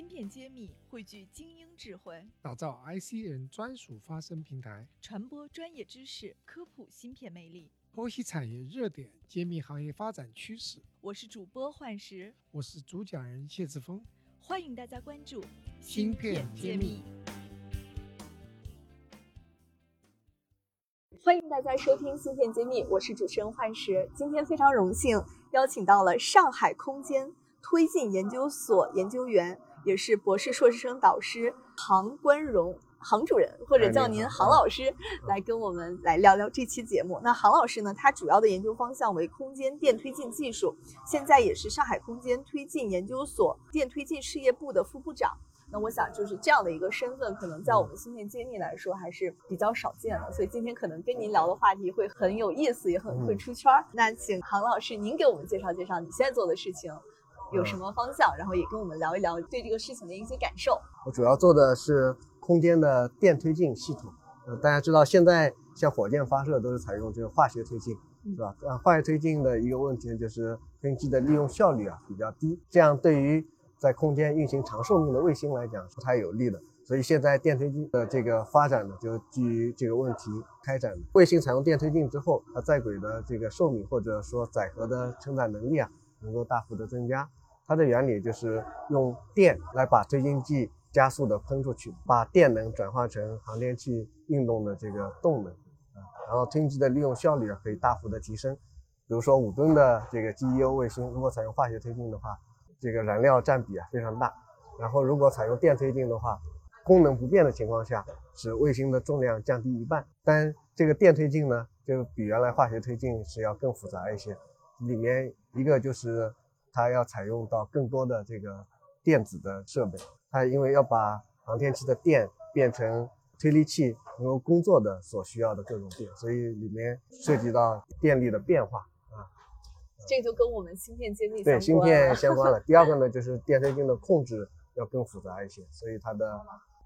芯片揭秘，汇聚精英智慧，打造 IC 人专属发声平台，传播专业知识，科普芯片魅力，剖析产业热点，揭秘行业发展趋势。我是主播幻石，我是主讲人谢志峰，欢迎大家关注芯片揭秘。欢迎大家收听芯片揭秘，我是主持人幻石。今天非常荣幸邀请到了上海空间推进研究所研究员。也是博士、硕士生导师杭关荣，杭主任或者叫您杭老师，来跟我们来聊聊这期节目。那杭老师呢，他主要的研究方向为空间电推进技术，现在也是上海空间推进研究所电推进事业部的副部长。那我想就是这样的一个身份，可能在我们芯片揭秘来说还是比较少见的，所以今天可能跟您聊的话题会很有意思，也很会出圈。那请杭老师您给我们介绍介绍你现在做的事情。有什么方向，然后也跟我们聊一聊对这个事情的一些感受。我主要做的是空间的电推进系统。呃，大家知道现在像火箭发射都是采用这个化学推进，是吧？呃，化学推进的一个问题呢，就是飞机的利用效率啊比较低，这样对于在空间运行长寿命的卫星来讲是不太有利的。所以现在电推进的这个发展呢，就基于这个问题开展的。卫星采用电推进之后，它在轨的这个寿命或者说载荷的承载能力啊，能够大幅的增加。它的原理就是用电来把推进剂加速的喷出去，把电能转化成航天器运动的这个动能啊，然后推进剂的利用效率啊可以大幅的提升。比如说五吨的这个 GEO 卫星，如果采用化学推进的话，这个燃料占比啊非常大。然后如果采用电推进的话，功能不变的情况下，使卫星的重量降低一半。但这个电推进呢，就比原来化学推进是要更复杂一些，里面一个就是。它要采用到更多的这个电子的设备，它因为要把航天器的电变成推力器能够工作的所需要的各种电，所以里面涉及到电力的变化啊。这就跟我们芯片揭秘对芯片相关了。第二个呢，就是电推进的控制要更复杂一些，所以它的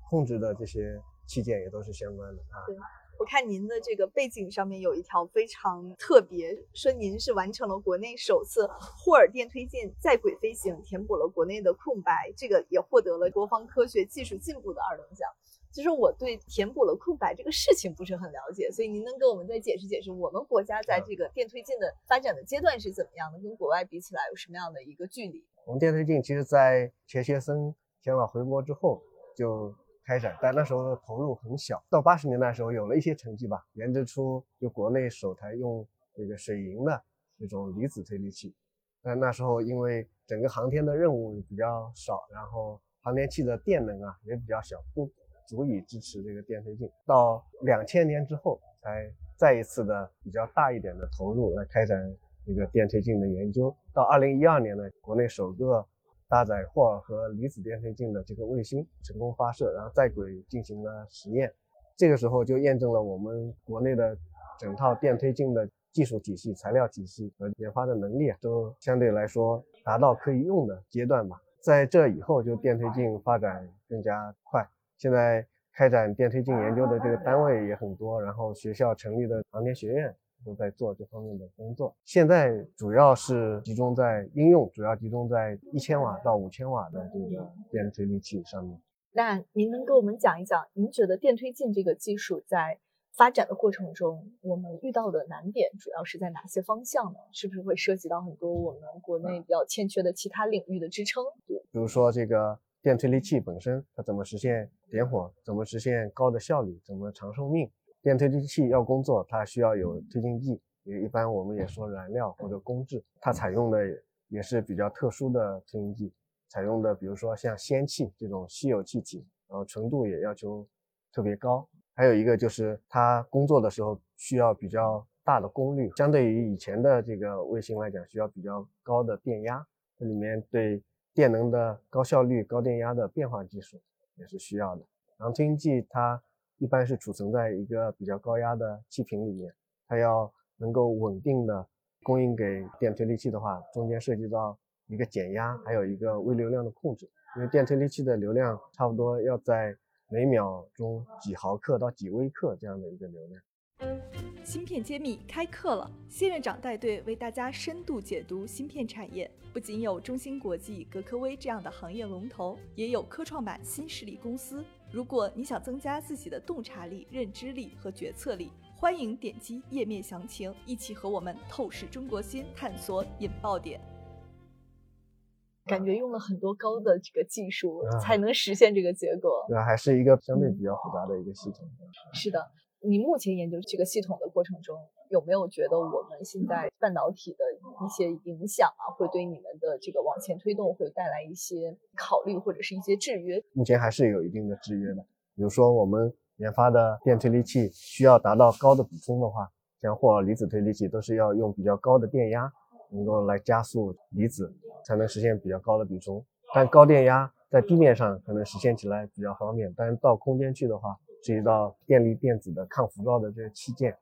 控制的这些器件也都是相关的啊。对。我看您的这个背景上面有一条非常特别，说您是完成了国内首次霍尔电推进在轨飞行，填补了国内的空白，这个也获得了国防科学技术进步的二等奖。其实我对填补了空白这个事情不是很了解，所以您能给我们再解释解释，我们国家在这个电推进的发展的阶段是怎么样的，跟国外比起来有什么样的一个距离？我们电推进其实在钱学森前往回国之后就。开展，但那时候的投入很小。到八十年代的时候，有了一些成绩吧，研制出就国内首台用这个水银的这种离子推力器。但那时候因为整个航天的任务比较少，然后航天器的电能啊也比较小，不足以支持这个电推进。到两千年之后，才再一次的比较大一点的投入来开展这个电推进的研究。到二零一二年呢，国内首个。搭载霍尔和离子电推进的这个卫星成功发射，然后在轨进行了实验，这个时候就验证了我们国内的整套电推进的技术体系、材料体系和研发的能力啊，都相对来说达到可以用的阶段吧。在这以后，就电推进发展更加快。现在开展电推进研究的这个单位也很多，然后学校成立的航天学院。都在做这方面的工作，现在主要是集中在应用，主要集中在一千瓦到五千瓦的这个电推力器上面。那您能给我们讲一讲，您觉得电推进这个技术在发展的过程中，我们遇到的难点主要是在哪些方向呢？是不是会涉及到很多我们国内比较欠缺的其他领域的支撑？对，比如说这个电推力器本身，它怎么实现点火，怎么实现高的效率，怎么长寿命？电推进器要工作，它需要有推进剂，也一般我们也说燃料或者工质。它采用的也是比较特殊的推进剂，采用的比如说像氙气这种稀有气体，然后纯度也要求特别高。还有一个就是它工作的时候需要比较大的功率，相对于以前的这个卫星来讲，需要比较高的电压。这里面对电能的高效率、高电压的变化技术也是需要的。然后推进剂它。一般是储存在一个比较高压的气瓶里面，它要能够稳定的供应给电推力器的话，中间涉及到一个减压，还有一个微流量的控制。因为电推力器的流量差不多要在每秒钟几毫克到几微克这样的一个流量。芯片揭秘开课了，谢院长带队为大家深度解读芯片产业。不仅有中芯国际、格科微这样的行业龙头，也有科创板新势力公司。如果你想增加自己的洞察力、认知力和决策力，欢迎点击页面详情，一起和我们透视中国心，探索引爆点。感觉用了很多高的这个技术啊才能实现这个结果。对？还是一个相对比较复杂的一个系统。是的，你目前研究这个系统的过程中，有没有觉得我们现在半导体的一些影响啊，会对你们的这个往前推动会带来一些考虑或者是一些制约？目前还是有一定的制约的。比如说，我们研发的电推力器需要达到高的补充的话，像或离子推力器都是要用比较高的电压，能够来加速离子，才能实现比较高的补充。但高电压在地面上可能实现起来比较方便，但是到空间去的话，涉及到电力电子的抗辐照的这个器件，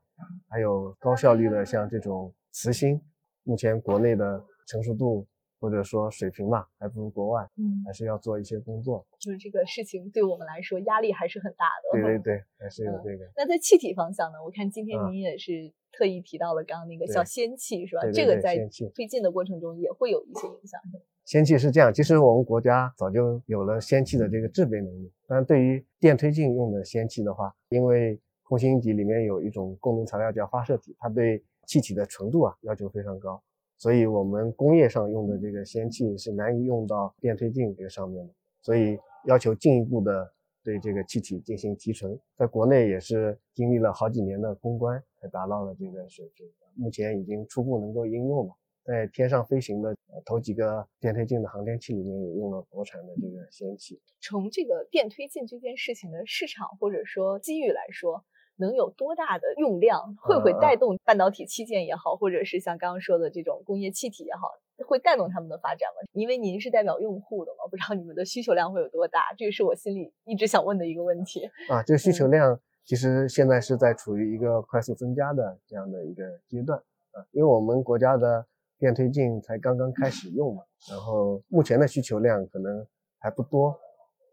还有高效率的像这种磁芯，目前国内的成熟度或者说水平吧，还不如国外，嗯，还是要做一些工作。就是这个事情对我们来说压力还是很大的。对对 对，还是有这个。那在气体方向呢？我看今天嗯您也是特意提到了刚刚那个对小氙气，是吧？这个在推进的过程中也会有一些影响。是吧氙气是这样，其实我们国家早就有了氙气的这个制备能力，但对于电推进用的氙气的话，因为空心底里面有一种共同材料叫发射体，它对气体的纯度啊要求非常高，所以我们工业上用的这个氙气是难以用到电推进这个上面的，所以要求进一步的对这个气体进行提纯，在国内也是经历了好几年的攻关才达到了这个水平，目前已经初步能够应用了。在天上飞行的头几个电推进的航天器里面也用了国产的这个氙气。从这个电推进这件事情的市场或者说机遇来说，能有多大的用量？会不会带动半导体器件也好，或者是像刚刚说的这种工业气体也好，会带动他们的发展吗？因为您是代表用户的嘛，不知道你们的需求量会有多大？这个是我心里一直想问的一个问题。啊，这个需求嗯量其实现在是在处于一个快速增加的这样的一个阶段啊，因为我们国家的电推进才刚刚开始用嘛，然后目前的需求量可能还不多，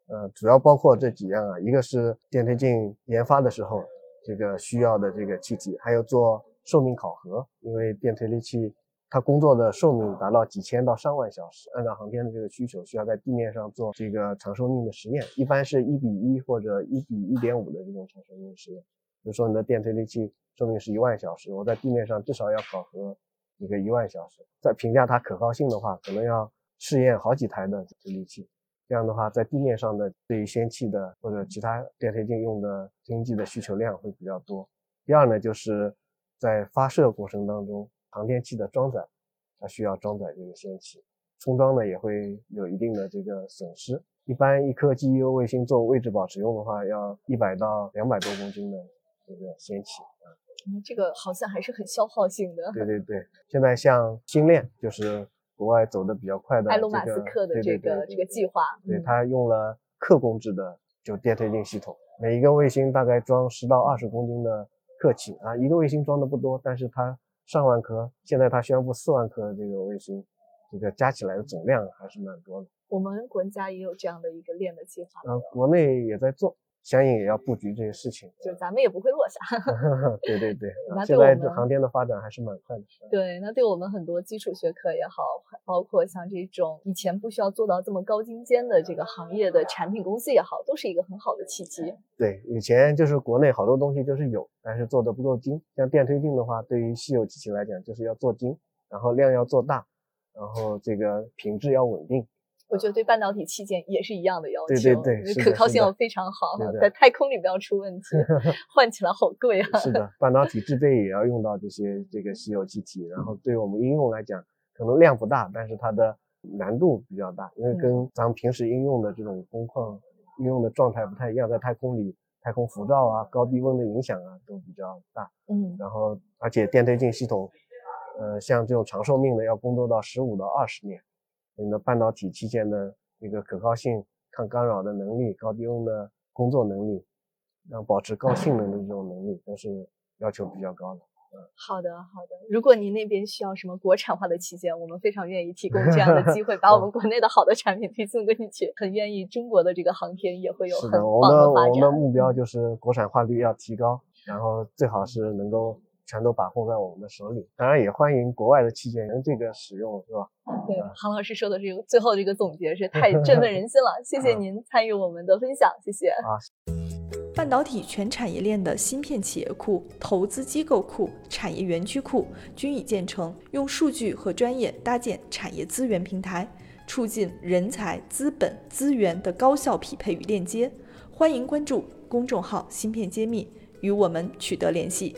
呃，主要包括这几样啊，一个是电推进研发的时候这个需要的这个气体，还有做寿命考核，因为电推力器它工作的寿命达到几千到上万小时，按照航天的这个需求，需要在地面上做这个长寿命的实验，一般是一比一或者一比一点五的这种长寿命实验。比如说你的电推力器寿命是一万小时，我在地面上至少要考核一个一万小时，在评价它可靠性的话，可能要试验好几台的推力器。这样的话，在地面上的对于氙气的或者其他电推进用的经济的需求量会比较多。第二呢，就是在发射过程当中，航天器的装载，它需要装载这个氙气，充装呢也会有一定的这个损失。一般一颗 GEO 卫星做位置保持用的话，要一百到两百多公斤的这个氙气。嗯，这个好像还是很消耗性的。对对对，现在像星链就是国外走的比较快的、这个，埃隆·马斯克的这个这个计划，对，嗯。它用了克工制的就电推进系统，每一个卫星大概装十到二十公斤的客气啊，一个卫星装的不多，但是它上万颗，现在它宣布四万颗这个卫星，这个加起来的总量还是蛮多的。我们国家也有这样的一个链的计划，啊，国内也在做，相应也要布局这些事情。就是咱们也不会落下。对对对，现在对我们这航天的发展还是蛮快的。对，那对我们很多基础学科也好，包括像这种以前不需要做到这么高精尖的这个行业的产品公司也好，都是一个很好的契机。对，以前就是国内好多东西就是有，但是做的不够精。像电推进的话，对于稀有机器来讲，就是要做精，然后量要做大，然后这个品质要稳定。我觉得对半导体器件也是一样的要求，对对对可靠性要非常好在太空里不要出问题，换起来好贵啊。是的，半导体制 备也要用到这些这个稀有气体，然后对我们应用来讲，可能量不大，但是它的难度比较大，因为跟咱们平时应用的这种工况应用的状态不太一样，在太空里，太空辐照啊、高低温的影响啊都比较大。嗯，然后而且电推进系统，呃，像这种长寿命的要工作到十五到二十年，你的半导体器件的一个可靠性、抗干扰的能力、高低温的工作能力，然后保持高性能的这种能力，都是要求比较高的。好的好的。如果您那边需要什么国产化的器件，我们非常愿意提供这样的机会，把我们国内的好的产品推送给你去。很愿意中国的这个航天也会有很是的，我棒们的发展。我们的目标就是国产化率要提高，然后最好是能够全都把控在我们的手里。当然，也欢迎国外的器件人这个使用，是吧？对，韩老师说的这个最后这个总结是太振奋人心了，谢谢您参与我们的分享，谢谢。啊，半导体全产业链的芯片企业库、投资机构库、产业园区库均已建成，用数据和专业搭建产业资源平台，促进人才、资本、资源的高效匹配与链接。欢迎关注公众号“芯片揭秘”，与我们取得联系。